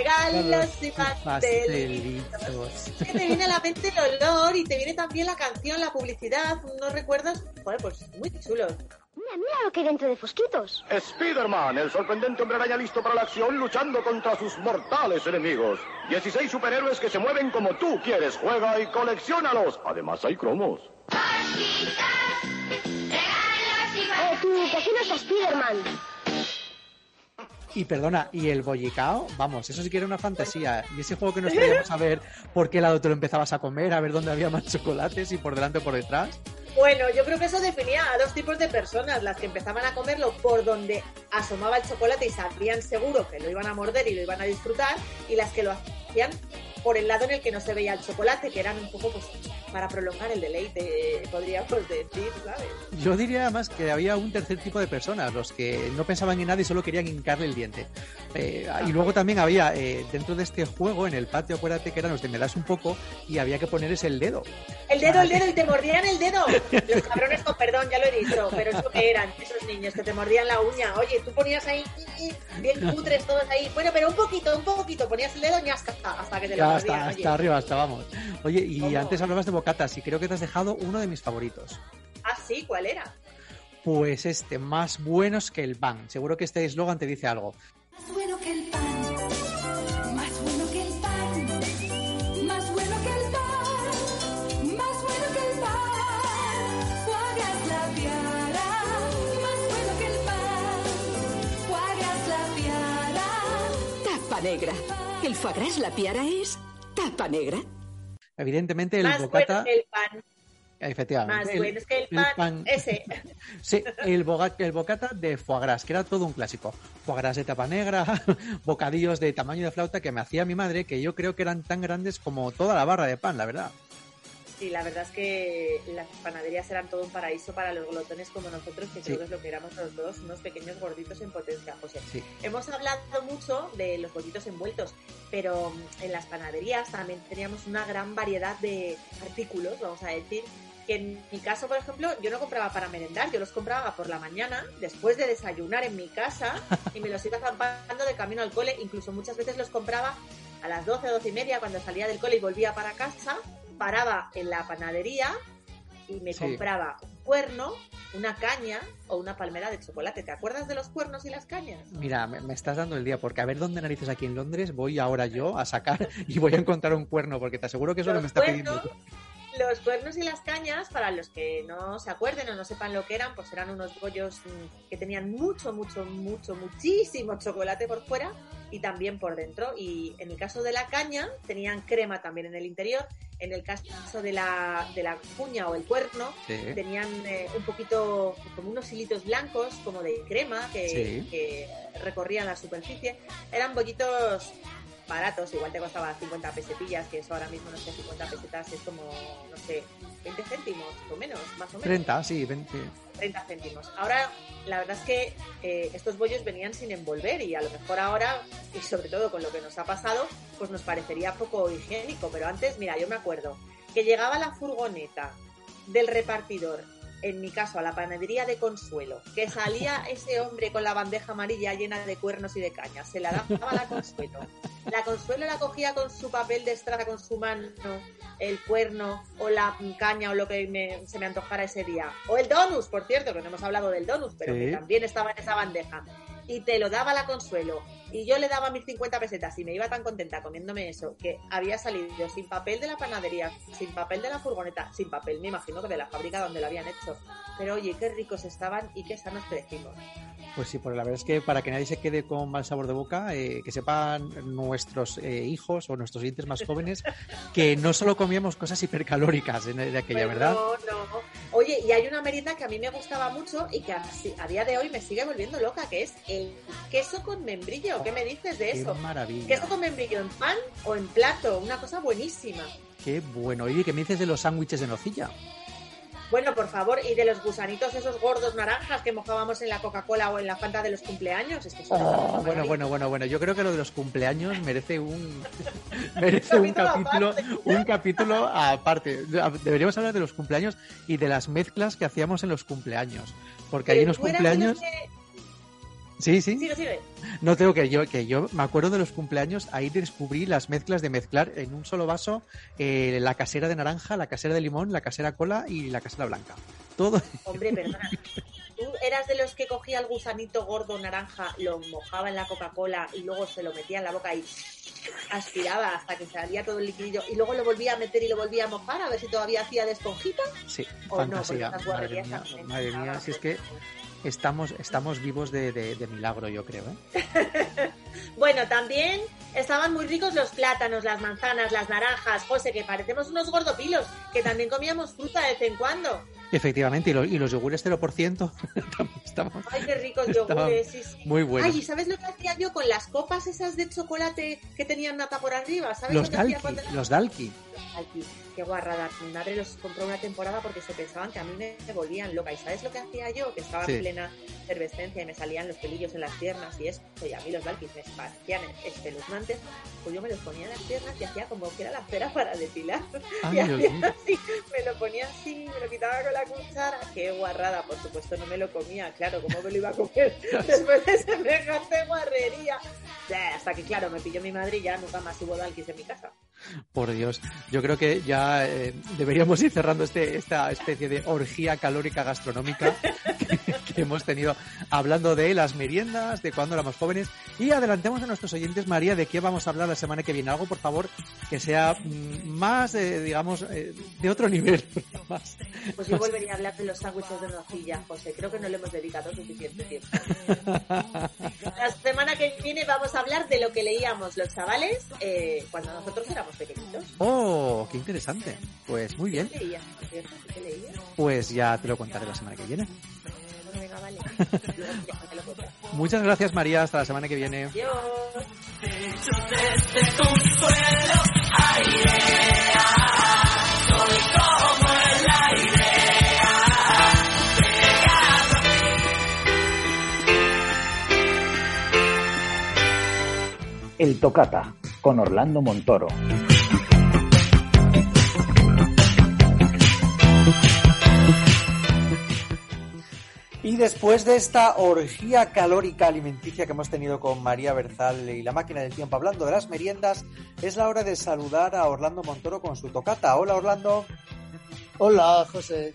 Regalos y pastelitos. Pastelitos. Es que te viene a la mente el olor y te viene también la canción, la publicidad, unos recuerdos, joder, pues muy chulos. Mira, mira lo que hay dentro de Fosquitos. Spider-Man, el sorprendente hombre araña listo para la acción, luchando contra sus mortales enemigos. 16 superhéroes que se mueven como tú quieres. Juega y colecciónalos. Además hay cromos. Eh, tú, que aquí no está Spiderman. Y perdona, y el bollicao, vamos, eso sí que era una fantasía. Y ese juego que nos traíamos a ver por qué lado te lo empezabas a comer, a ver dónde había más chocolates y por delante o por detrás. Bueno, yo creo que eso definía a dos tipos de personas, las que empezaban a comerlo por donde asomaba el chocolate y sabían seguro que lo iban a morder y lo iban a disfrutar, y las que lo hacían por el lado en el que no se veía el chocolate, que eran un poco pues para prolongar el deleite, podríamos decir, ¿sabes? Yo diría además que había un tercer tipo de personas, los que no pensaban en nada y solo querían hincarle el diente. Eh, y luego también había, eh, dentro de este juego, en el patio, acuérdate que eran los de me das un poco y había que ponerles el dedo. El dedo, el dedo, y te mordían el dedo. Los cabrones, con perdón, ya lo he dicho, pero eso que eran, esos niños que te mordían la uña. Oye, tú ponías ahí, bien cutres todos ahí. Bueno, pero un poquito, un poquito, ponías el dedo ñasca, hasta que te lo Hasta, arriba, hasta vamos. Oye, y ¿Cómo? antes hablabas de bocatas y creo que te has dejado uno de mis favoritos. Ah, sí, ¿cuál era? Pues este, más buenos que el pan. Seguro que este eslogan te dice algo. Más bueno que el pan, más bueno que el pan, más bueno que el pan, más bueno que el pan. Más bueno que el pan. Tapa negra. El foie gras la piara es tapa negra. Evidentemente el Más bocata... bueno que el pan, Efectivamente. más el- bueno es que el pan- ese. Sí, el, boga- el bocata de foie gras, que era todo un clásico. Foie gras de tapa negra, bocadillos de tamaño de flauta que me hacía mi madre, que yo creo que eran tan grandes como toda la barra de pan, la verdad. Sí, la verdad es que las panaderías eran todo un paraíso para los glotones como nosotros, que Sí. creo que es lo que éramos los dos, unos pequeños gorditos en potencia, José. Sí. Hemos hablado mucho de los bollitos envueltos, pero mm, en las panaderías también teníamos una gran variedad de artículos, vamos a decir, que en mi caso, por ejemplo, yo no compraba para merendar, yo los compraba por la mañana, después de desayunar en mi casa, y me los iba zampando de camino al cole, incluso muchas veces los compraba a las 12 o 12 y media cuando salía del cole y volvía para casa, paraba en la panadería y me Sí. compraba un cuerno, una caña o una palmera de chocolate. ¿Te acuerdas de los cuernos y las cañas? Mira, me, me estás dando el día, porque a ver dónde narices aquí en Londres voy ahora yo a sacar y voy a encontrar un cuerno, porque te aseguro que eso Los me está cuernos, pidiendo. Los cuernos y las cañas, para los que no se acuerden o no sepan lo que eran, pues eran unos bollos mm, que tenían mucho, mucho, mucho, muchísimo chocolate por fuera y también por dentro. Y en el caso de la caña, tenían crema también en el interior. En el caso de la, de la cuña o el cuerno, Sí. tenían eh, un poquito, como unos hilitos blancos, como de crema, que, Sí. que recorrían la superficie. Eran bollitos baratos, igual te costaba 50 pesetillas, que eso ahora mismo no sé, 50 pesetas es como, no sé, 20 céntimos o menos, más o menos. 30, sí, 20. 30 céntimos. Ahora, la verdad es que eh, estos bollos venían sin envolver y a lo mejor ahora, y sobre todo con lo que nos ha pasado, pues nos parecería poco higiénico. Pero antes, mira, yo me acuerdo que llegaba la furgoneta del repartidor, en mi caso a la panadería de Consuelo, que salía ese hombre con la bandeja amarilla llena de cuernos y de cañas, se la daba a la Consuelo. La Consuelo la cogía con su papel de estrada, con su mano, el cuerno o la caña o lo que me- se me antojara ese día. O el donus, por cierto, que no hemos hablado del donus, pero Sí. que también estaba en esa bandeja. Y te lo daba la Consuelo. Y yo le daba mis 50 pesetas y me iba tan contenta comiéndome eso que había salido sin papel de la panadería, sin papel de la furgoneta, sin papel, me imagino que de la fábrica donde lo habían hecho. Pero oye, qué ricos estaban y qué sanos crecimos. Pues sí, pues la verdad es que para que nadie se quede con mal sabor de boca, eh, que sepan nuestros eh, hijos o nuestros oyentes más jóvenes que no solo comíamos cosas hipercalóricas en de aquella, Pues ¿verdad? No, no. Oye, y hay una merienda que a mí me gustaba mucho y que a, a día de hoy me sigue volviendo loca, que es el queso con membrillo. ¿Qué me dices de Qué eso? maravilla. Queso con membrillo en pan o en plato, una cosa buenísima. Qué bueno. Oye, ¿qué me dices de los sándwiches de nocilla? Bueno, por favor, y de los gusanitos esos gordos naranjas que mojábamos en la Coca-Cola o en la Fanta de los cumpleaños. Es que son Oh, maravilla. bueno, bueno, bueno, bueno. Yo creo que lo de los cumpleaños merece un merece un capítulo, un capítulo aparte. Deberíamos hablar de los cumpleaños y de las mezclas que hacíamos en los cumpleaños, porque eras de los cumpleaños, que- sí, sí. Sigue, sigue. No tengo que yo que yo me acuerdo de los cumpleaños, ahí descubrí las mezclas de mezclar en un solo vaso eh, la casera de naranja, la casera de limón, la casera cola y la casera blanca. Todo Hombre, perdona. ¿Tú eras de los que cogía el gusanito gordo naranja, lo mojaba en la Coca-Cola y luego se lo metía en la boca y aspiraba hasta que salía todo el líquido y luego lo volvía a meter y lo volvía a mojar a ver si todavía hacía de esponjita? Sí, O fantasía. madre mía, madre mía, si es que estamos, estamos vivos de, de- de milagro, yo creo. ¿eh? Bueno, también estaban muy ricos los plátanos, las manzanas, las naranjas. José, que parecemos unos gordopilos, que también comíamos fruta de vez en cuando. Efectivamente, y, los- y los yogures 0% también estaban Ay, qué ricos yogures. sí, sí. muy buenos. Ay, ¿y sabes lo que hacía yo con las copas esas de chocolate que tenían nata por arriba? ¿Sabes Los lo que hacía Dalki, cuando era los Dalki. Dalki, qué guarrada. Mi madre los compró una temporada porque se pensaban que a mí me volvían loca. ¿Y sabes lo que hacía yo? Que estaba Sí. en plena efervescencia y me salían los pelillos en las piernas y eso. Y a mí los Dalkis me parecían espeluznantes. Pues yo me los ponía en las piernas y hacía como que era la cera para depilar. Ay, y Dios hacía así, me lo ponía así, me lo quitaba con la cuchara. Qué guarrada, por supuesto no me lo comía. Claro, ¿cómo me lo iba a comer después de semejante guarrería? Hasta que, claro, me pilló mi madre y ya nunca más hubo Dalkis en mi casa. Por Dios, yo creo que ya eh, deberíamos ir cerrando este, esta especie de orgía calórica gastronómica que, que hemos tenido hablando de las meriendas, de cuando éramos jóvenes y adelantemos a nuestros oyentes, María, de qué vamos a hablar la semana que viene. Algo, por favor, que sea mm, más, eh, digamos, eh, de otro nivel. Más, Pues yo volvería a hablar de los sándwiches de nocilla, José. Creo que no le hemos dedicado suficiente tiempo. La semana que viene vamos a hablar de lo que leíamos los chavales eh, cuando nosotros éramos pequeñitos. Oh, qué interesante. Pues muy bien. Pues ya te lo contaré la semana que viene. Venga, vale. Muchas gracias, María. Hasta la semana que viene. Adiós. El Tocata, con Orlando Montoro. Después de esta orgía calórica alimenticia que hemos tenido con María Berzal y la máquina del tiempo hablando de las meriendas, es la hora de saludar a Orlando Montoro con su tocata. Hola Orlando. Hola, José.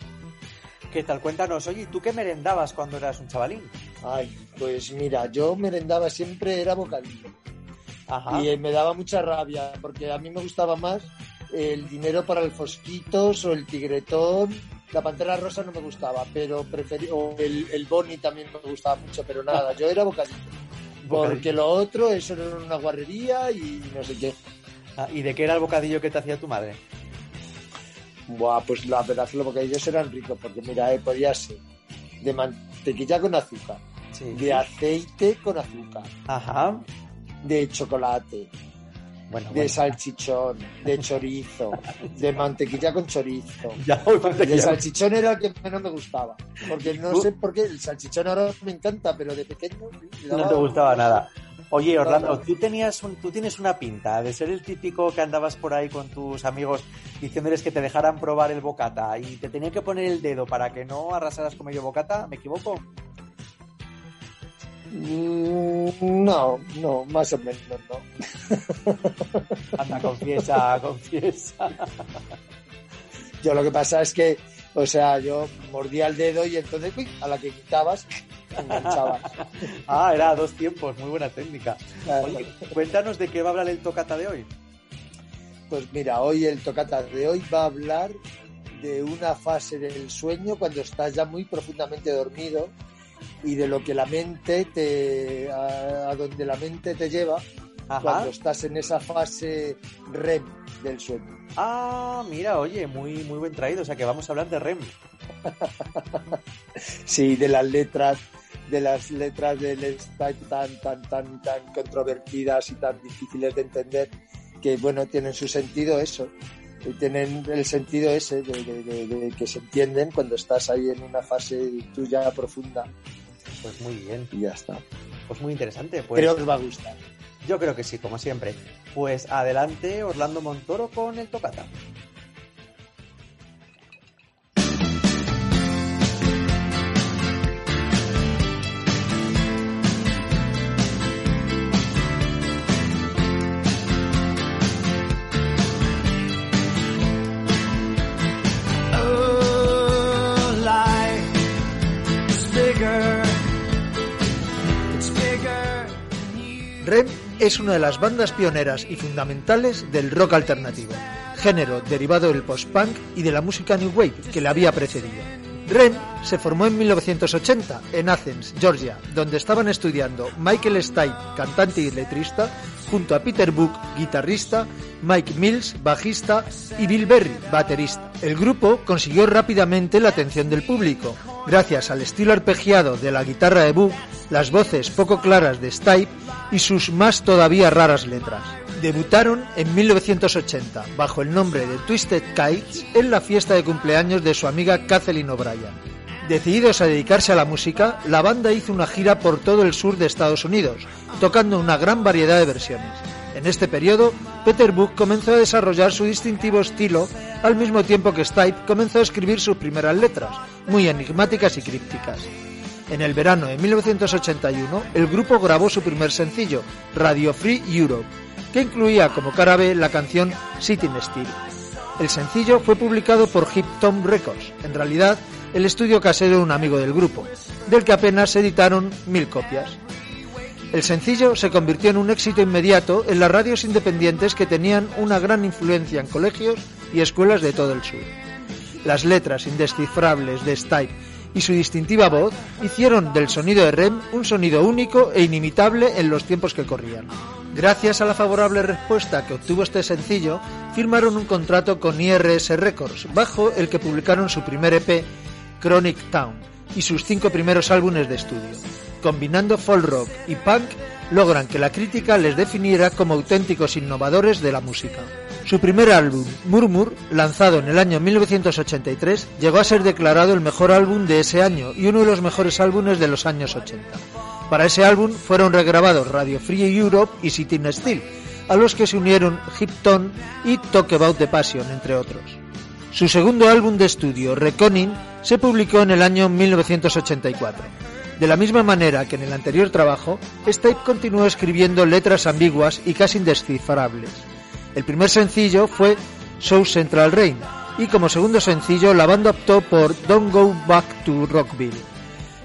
¿Qué tal? Cuéntanos, oye, ¿y ¿tú qué merendabas cuando eras un chavalín? Ay, pues mira, yo merendaba siempre, era bocadillo. Ajá. Y eh, me daba mucha rabia, porque a mí me gustaba más el dinero para el Fosquitos o el Tigretón. La Pantera Rosa no me gustaba, pero preferí, o el, el Boni también me gustaba mucho, pero nada, yo era bocadillo. Porque lo otro, eso era una guarrería y no sé qué. Ah, ¿Y de qué era el bocadillo que te hacía tu madre? Buah, pues la verdad que los bocadillos eran ricos, porque mira, eh, podía ser de mantequilla con azúcar, de aceite con azúcar, Ajá. de chocolate, Bueno, de bueno. salchichón, de chorizo, de mantequilla con chorizo. Ya. El salchichón era el que menos me gustaba, porque no Uh. sé por qué, el salchichón ahora me encanta, pero de pequeño No te gustaba nada. Oye, Orlando, tú tenías un, tú tienes una pinta de ser el típico que andabas por ahí con tus amigos diciéndoles que te dejaran probar el bocata y te tenían que poner el dedo para que no arrasaras con medio bocata, ¿me equivoco? Mm, No, no, más o menos no. Anda, confiesa, confiesa. Yo lo que pasa es que, o sea, yo mordía el dedo y entonces, uy, a la que quitabas, enganchabas. Ah, era dos tiempos, muy buena técnica. Oye, cuéntanos de qué va a hablar el tocata de hoy. Pues mira, hoy el tocata de hoy va a hablar de una fase del sueño cuando estás ya muy profundamente dormido y de lo que la mente te a, a donde la mente te lleva Ajá. cuando estás en esa fase REM del sueño. Ah, mira, oye, muy, muy buen traído, o sea que vamos a hablar de REM. Sí, de las letras, de las letras del tan, tan, tan, tan controvertidas y tan difíciles de entender, que bueno, tienen su sentido eso. y Tienen el sentido ese de, de- de- de que se entienden cuando estás ahí en una fase tuya profunda. Pues muy bien. Y ya está. Pues muy interesante. Pues Creo que os va a gustar. Yo creo que sí, como siempre. Pues adelante, Orlando Montoro con el tocata. Oh, REM es una de las bandas pioneras y fundamentales del rock alternativo, género derivado del post-punk y de la música new wave que le había precedido. REM se formó en 1980 en Athens, Georgia, donde estaban estudiando Michael Stipe, cantante y letrista, junto a Peter Book, guitarrista, Mike Mills, bajista, y Bill Berry, baterista. El grupo consiguió rápidamente la atención del público, gracias al estilo arpegiado de la guitarra de Book, las voces poco claras de Stipe y sus más todavía raras letras. Debutaron en 1980 bajo el nombre de Twisted Kites en la fiesta de cumpleaños de su amiga Kathleen O'Brien. Decididos a dedicarse a la música, la banda hizo una gira por todo el sur de Estados Unidos, tocando una gran variedad de versiones. En este periodo, Peter Book comenzó a desarrollar su distintivo estilo al mismo tiempo que Stipe comenzó a escribir sus primeras letras, muy enigmáticas y crípticas. En el verano de 1981, el grupo grabó su primer sencillo, Radio Free Europe, que incluía como cara B la canción Sitting Still. El sencillo fue publicado por Hip Tom Records, en realidad el estudio casero de un amigo del grupo, del que apenas se editaron mil copias. El sencillo se convirtió en un éxito inmediato en las radios independientes que tenían una gran influencia en colegios y escuelas de todo el sur. Las letras indescifrables de Stipe y su distintiva voz hicieron del sonido de REM un sonido único e inimitable en los tiempos que corrían. Gracias a la favorable respuesta que obtuvo este sencillo, firmaron un contrato con IRS Records, bajo el que publicaron su primer EP, Chronic Town, y sus cinco primeros álbumes de estudio. Combinando folk rock y punk, logran que la crítica les definiera como auténticos innovadores de la música. Su primer álbum, Murmur, lanzado en el año 1983, llegó a ser declarado el mejor álbum de ese año y uno de los mejores álbumes de los años 80. Para ese álbum fueron regrabados Radio Free Europe y Sitting Still, a los que se unieron Hipton y Talk About the Passion, entre otros. Su segundo álbum de estudio, Reconning, se publicó en el año 1984. De la misma manera que en el anterior trabajo, Stipe continuó escribiendo letras ambiguas y casi indescifrables. El primer sencillo fue South Central Rain y como segundo sencillo la banda optó por Don't Go Back to Rockville.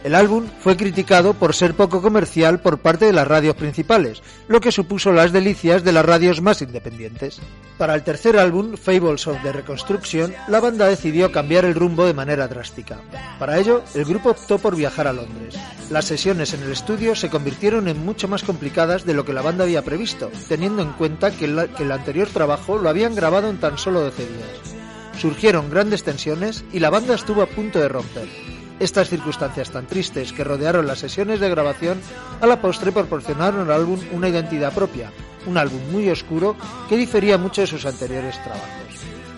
El álbum fue criticado por ser poco comercial por parte de las radios principales, lo que supuso las delicias de las radios más independientes. Para el tercer álbum, Fables of the Reconstruction, la banda decidió cambiar el rumbo de manera drástica. Para ello, el grupo optó por viajar a Londres. Las sesiones en el estudio se convirtieron en mucho más complicadas de lo que la banda había previsto, teniendo en cuenta que, que el anterior trabajo lo habían grabado en tan solo 12 días. Surgieron grandes tensiones y la banda estuvo a punto de romper. Estas circunstancias tan tristes que rodearon las sesiones de grabación a la postre proporcionaron al álbum una identidad propia, un álbum muy oscuro que difería mucho de sus anteriores trabajos.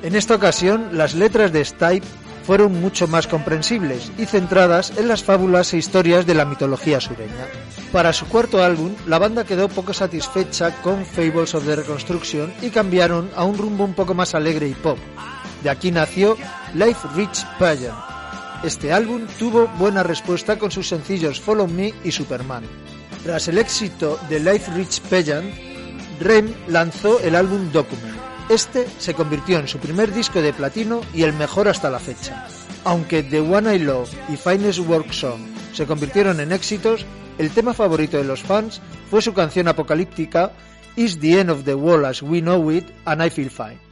En esta ocasión, las letras de Stipe fueron mucho más comprensibles y centradas en las fábulas e historias de la mitología sureña. Para su cuarto álbum, la banda quedó poco satisfecha con Fables of the Reconstruction y cambiaron a un rumbo un poco más alegre y pop. De aquí nació Life Rich Pageant, este álbum tuvo buena respuesta con sus sencillos Follow Me y Superman. Tras el éxito de Life Rich Pageant, Rem lanzó el álbum Document. Este se convirtió en su primer disco de platino y el mejor hasta la fecha. Aunque The One I Love y Finest Work Song se convirtieron en éxitos, el tema favorito de los fans fue su canción apocalíptica Is the End of the World as We Know It and I Feel Fine.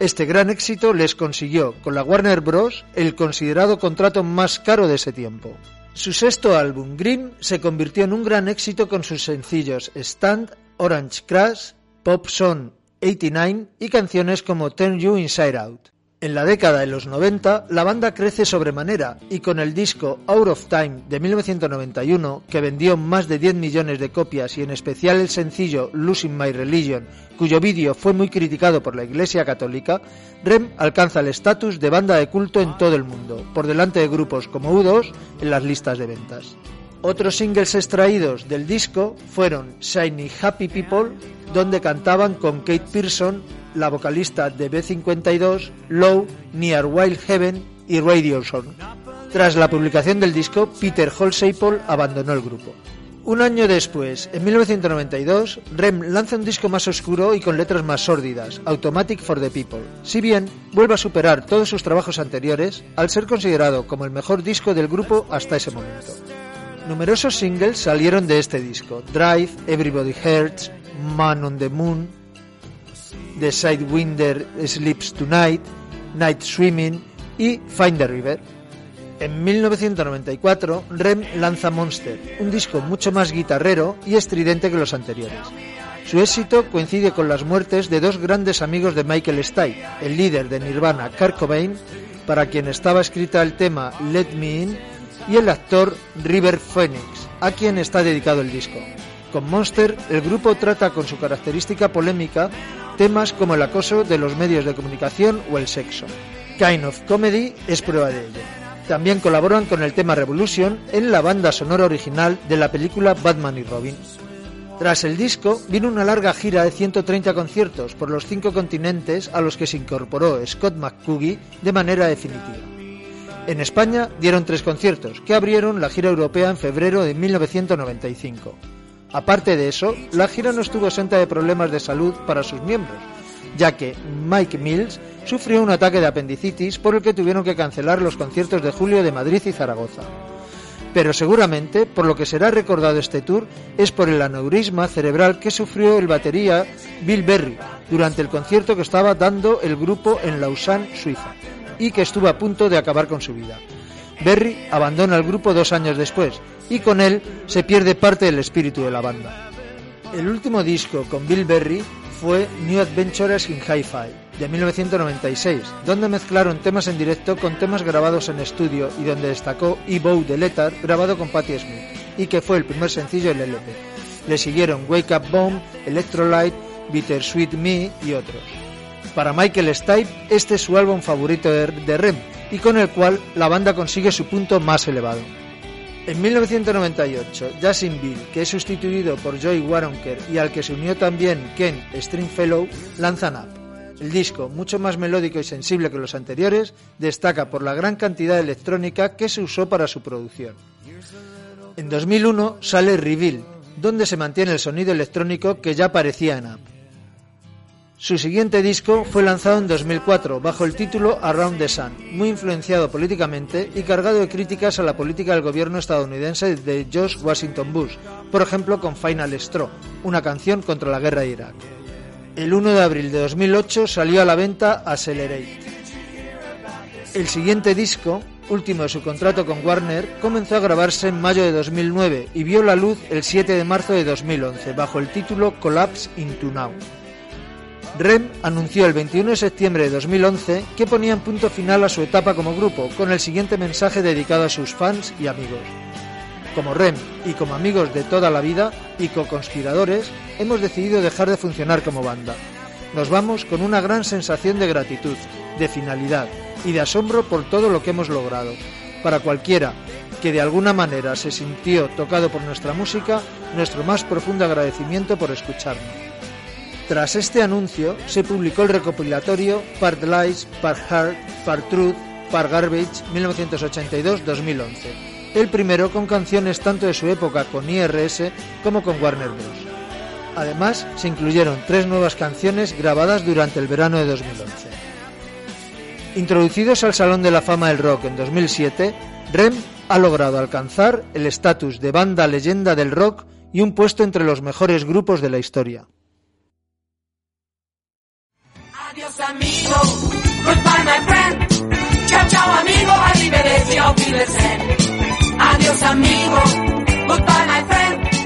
Este gran éxito les consiguió con la Warner Bros. el considerado contrato más caro de ese tiempo. Su sexto álbum, Green, se convirtió en un gran éxito con sus sencillos Stand, Orange Crash, Pop Song 89 y canciones como Turn You Inside Out. En la década de los 90, la banda crece sobremanera y con el disco Out of Time de 1991, que vendió más de 10 millones de copias y en especial el sencillo Losing My Religion, cuyo vídeo fue muy criticado por la Iglesia Católica, Rem alcanza el estatus de banda de culto en todo el mundo, por delante de grupos como U2 en las listas de ventas. Otros singles extraídos del disco fueron Shiny Happy People, donde cantaban con Kate Pearson, la vocalista de B52, Low, Near Wild Heaven y Radio Song. Tras la publicación del disco, Peter Holsapple abandonó el grupo. Un año después, en 1992, Rem lanza un disco más oscuro y con letras más sórdidas, Automatic for the People. Si bien vuelve a superar todos sus trabajos anteriores, al ser considerado como el mejor disco del grupo hasta ese momento. Numerosos singles salieron de este disco: Drive, Everybody Hurts, Man on the Moon, The Sidewinder Sleeps Tonight, Night Swimming y Find the River. En 1994, Rem lanza Monster, un disco mucho más guitarrero y estridente que los anteriores. Su éxito coincide con las muertes de dos grandes amigos de Michael Stipe, el líder de Nirvana, Kurt Cobain, para quien estaba escrita el tema Let Me In, y el actor River Phoenix, a quien está dedicado el disco. Con Monster, el grupo trata con su característica polémica temas como el acoso de los medios de comunicación o el sexo. Kind of Comedy es prueba de ello. También colaboran con el tema Revolution en la banda sonora original de la película Batman y Robin. Tras el disco, vino una larga gira de 130 conciertos por los cinco continentes a los que se incorporó Scott McCoogie de manera definitiva. En España dieron tres conciertos, que abrieron la gira europea en febrero de 1995. Aparte de eso, la gira no estuvo exenta de problemas de salud para sus miembros, ya que Mike Mills sufrió un ataque de apendicitis por el que tuvieron que cancelar los conciertos de julio de Madrid y Zaragoza. Pero seguramente, por lo que será recordado este tour, es por el aneurisma cerebral que sufrió el batería Bill Berry durante el concierto que estaba dando el grupo en Lausanne, Suiza, y que estuvo a punto de acabar con su vida. Berry abandona el grupo dos años después, y con él se pierde parte del espíritu de la banda. El último disco con Bill Berry fue New Adventures in Hi-Fi, de 1996, donde mezclaron temas en directo con temas grabados en estudio y donde destacó E-Bow de Letter, grabado con Patti Smith, y que fue el primer sencillo del LP. Le siguieron Wake Up Bomb, Electrolyte, Bittersweet Me y otros. Para Michael Stipe, este es su álbum favorito de, Rem, y con el cual la banda consigue su punto más elevado. En 1998, Justin Bill, que es sustituido por Joey Waronker y al que se unió también Ken Stringfellow, lanzan Up. El disco, mucho más melódico y sensible que los anteriores, destaca por la gran cantidad de electrónica que se usó para su producción. En 2001 sale Reveal, donde se mantiene el sonido electrónico que ya aparecía en Up. Su siguiente disco fue lanzado en 2004 bajo el título Around the Sun, muy influenciado políticamente y cargado de críticas a la política del gobierno estadounidense de George Washington Bush, por ejemplo con Final Straw, una canción contra la guerra de Irak. El 1 de abril de 2008 salió a la venta Accelerate. El siguiente disco, último de su contrato con Warner, comenzó a grabarse en mayo de 2009 y vio la luz el 7 de marzo de 2011 bajo el título Collapse into Now. Rem anunció el 21 de septiembre de 2011 que ponían punto final a su etapa como grupo con el siguiente mensaje dedicado a sus fans y amigos. Como Rem y como amigos de toda la vida y co-conspiradores, hemos decidido dejar de funcionar como banda. Nos vamos con una gran sensación de gratitud, de finalidad y de asombro por todo lo que hemos logrado. Para cualquiera que de alguna manera se sintió tocado por nuestra música, nuestro más profundo agradecimiento por escucharnos. Tras este anuncio, se publicó el recopilatorio Part Lies, Part Heart, Part Truth, Part Garbage 1982-2011, el primero con canciones tanto de su época con IRS como con Warner Bros. Además, se incluyeron tres nuevas canciones grabadas durante el verano de 2011. Introducidos al Salón de la Fama del Rock en 2007, Rem ha logrado alcanzar el estatus de banda leyenda del rock y un puesto entre los mejores grupos de la historia. Adiós amigo, goodbye my friend. Chao chao amigo, arrivederci, auf Wiedersehen. Adiós amigo, goodbye my friend.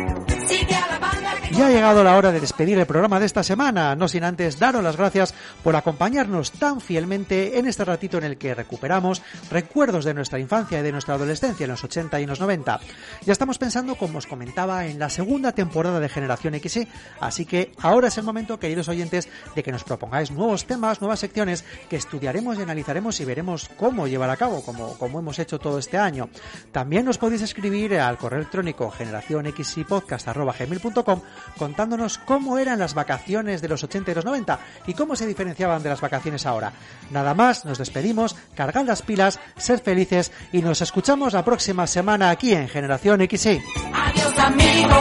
Ya ha llegado la hora de despedir el programa de esta semana, no sin antes daros las gracias por acompañarnos tan fielmente en este ratito en el que recuperamos recuerdos de nuestra infancia y de nuestra adolescencia en los 80 y los 90. Ya estamos pensando, como os comentaba, en la segunda temporada de Generación XY, así que ahora es el momento, queridos oyentes, de que nos propongáis nuevos temas, nuevas secciones que estudiaremos y analizaremos y veremos cómo llevar a cabo, como, como hemos hecho todo este año. También nos podéis escribir al correo electrónico generacionxypodcast.com contándonos cómo eran las vacaciones de los 80 y los 90 y cómo se diferenciaban de las vacaciones ahora. Nada más, nos despedimos, cargad las pilas, sed felices y nos escuchamos la próxima semana aquí en Generación XY. Adiós amigo,